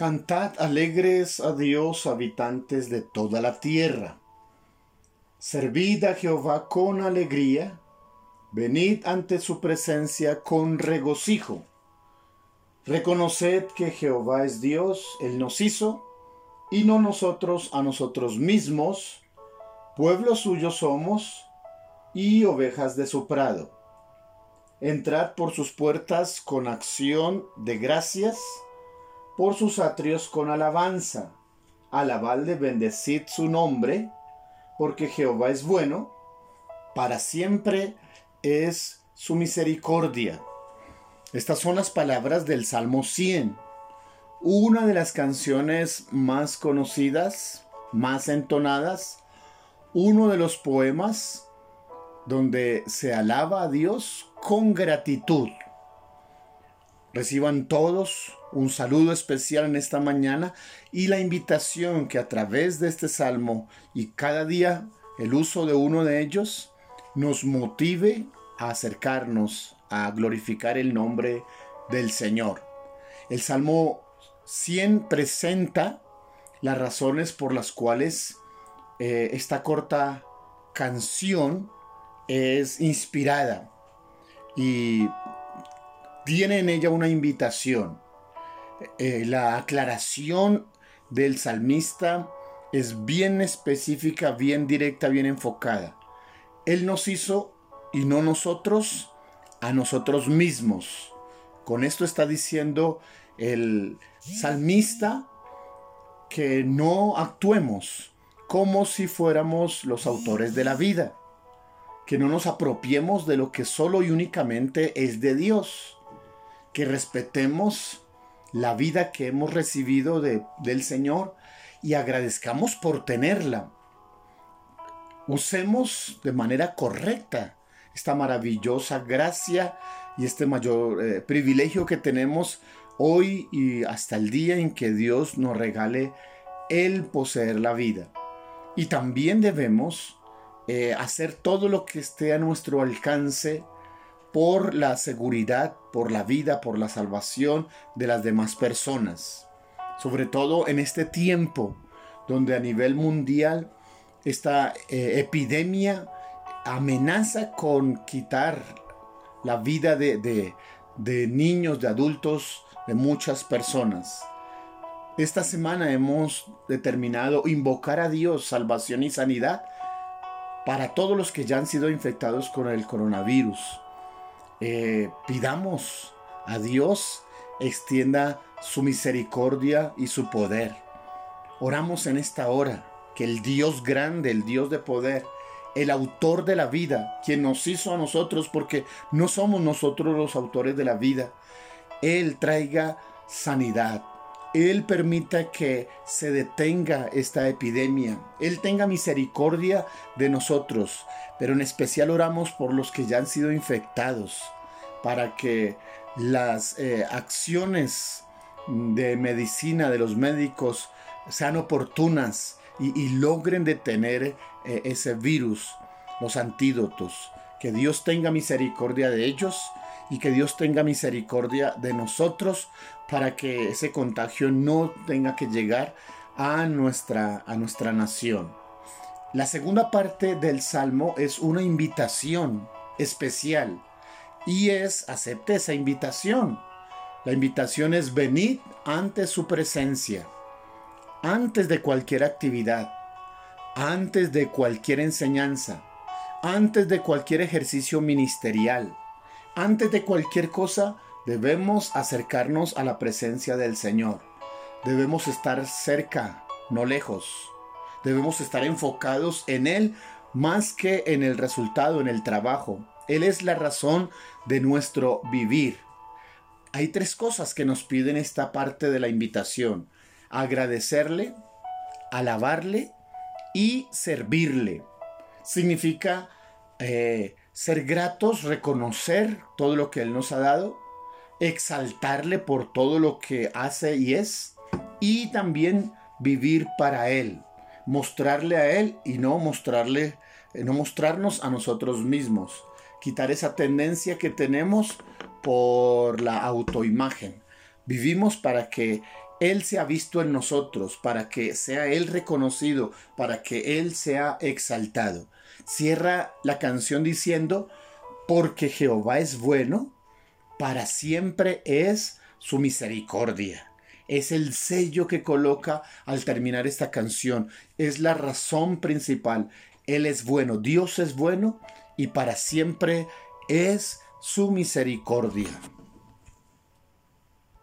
Cantad alegres a Dios, habitantes de toda la tierra. Servid a Jehová con alegría, venid ante su presencia con regocijo. Reconoced que Jehová es Dios, Él nos hizo, y no nosotros a nosotros mismos, pueblo suyo somos, y ovejas de su prado. Entrad por sus puertas con acción de gracias, por sus atrios con alabanza. Alabadle, bendecid su nombre, porque Jehová es bueno, para siempre es su misericordia. Estas son las palabras del Salmo 100, una de las canciones más conocidas, más entonadas, uno de los poemas donde se alaba a Dios con gratitud. Reciban todos un saludo especial en esta mañana y la invitación que a través de este salmo y cada día el uso de uno de ellos nos motive a acercarnos a glorificar el nombre del Señor. El Salmo 100 presenta las razones por las cuales eh, esta corta canción es inspirada y tiene en ella una invitación. Eh, la aclaración del salmista es bien específica, bien directa, bien enfocada. Él nos hizo y no nosotros a nosotros mismos. Con esto está diciendo el salmista que no actuemos como si fuéramos los autores de la vida, que no nos apropiemos de lo que solo y únicamente es de Dios que respetemos la vida que hemos recibido de, del Señor y agradezcamos por tenerla. Usemos de manera correcta esta maravillosa gracia y este mayor eh, privilegio que tenemos hoy y hasta el día en que Dios nos regale el poseer la vida. Y también debemos eh, hacer todo lo que esté a nuestro alcance por la seguridad, por la vida, por la salvación de las demás personas. Sobre todo en este tiempo donde a nivel mundial esta eh, epidemia amenaza con quitar la vida de, de niños, de adultos, de muchas personas. Esta semana hemos determinado invocar a Dios salvación y sanidad para todos los que ya han sido infectados con el coronavirus eh, pidamos a Dios extienda su misericordia y su poder. Oramos en esta hora que el Dios grande, el Dios de poder, el autor de la vida, quien nos hizo a nosotros, porque no somos nosotros los autores de la vida, Él traiga sanidad. Él permita que se detenga esta epidemia. Él tenga misericordia de nosotros pero en especial oramos por los que ya han sido infectados, para que las eh, acciones de medicina de los médicos sean oportunas y, logren detener eh, ese virus, los antídotos. Que Dios tenga misericordia de ellos y que Dios tenga misericordia de nosotros para que ese contagio no tenga que llegar a nuestra, a nuestra nación. La segunda parte del salmo es una invitación especial y es acepte esa invitación. La invitación es venid ante su presencia, antes de cualquier actividad, antes de cualquier enseñanza, antes de cualquier ejercicio ministerial, antes de cualquier cosa, debemos acercarnos a la presencia del Señor. Debemos estar cerca, no lejos. Debemos estar enfocados en Él más que en el resultado, en el trabajo. Él es la razón de nuestro vivir. Hay tres cosas que nos piden esta parte de la invitación. Agradecerle, alabarle y servirle. Significa eh, ser gratos, reconocer todo lo que Él nos ha dado, exaltarle por todo lo que hace y es, y también vivir para Él, mostrarle a Él y no mostrarle, eh, no mostrarnos a nosotros mismos. Quitar esa tendencia que tenemos por la autoimagen. Vivimos para que Él se ha visto en nosotros para que sea Él reconocido, para que Él sea exaltado. Cierra la canción diciendo, porque Jehová es bueno, para siempre es su misericordia. Es el sello que coloca al terminar esta canción. Es la razón principal. Él es bueno, Dios es bueno y para siempre es su misericordia.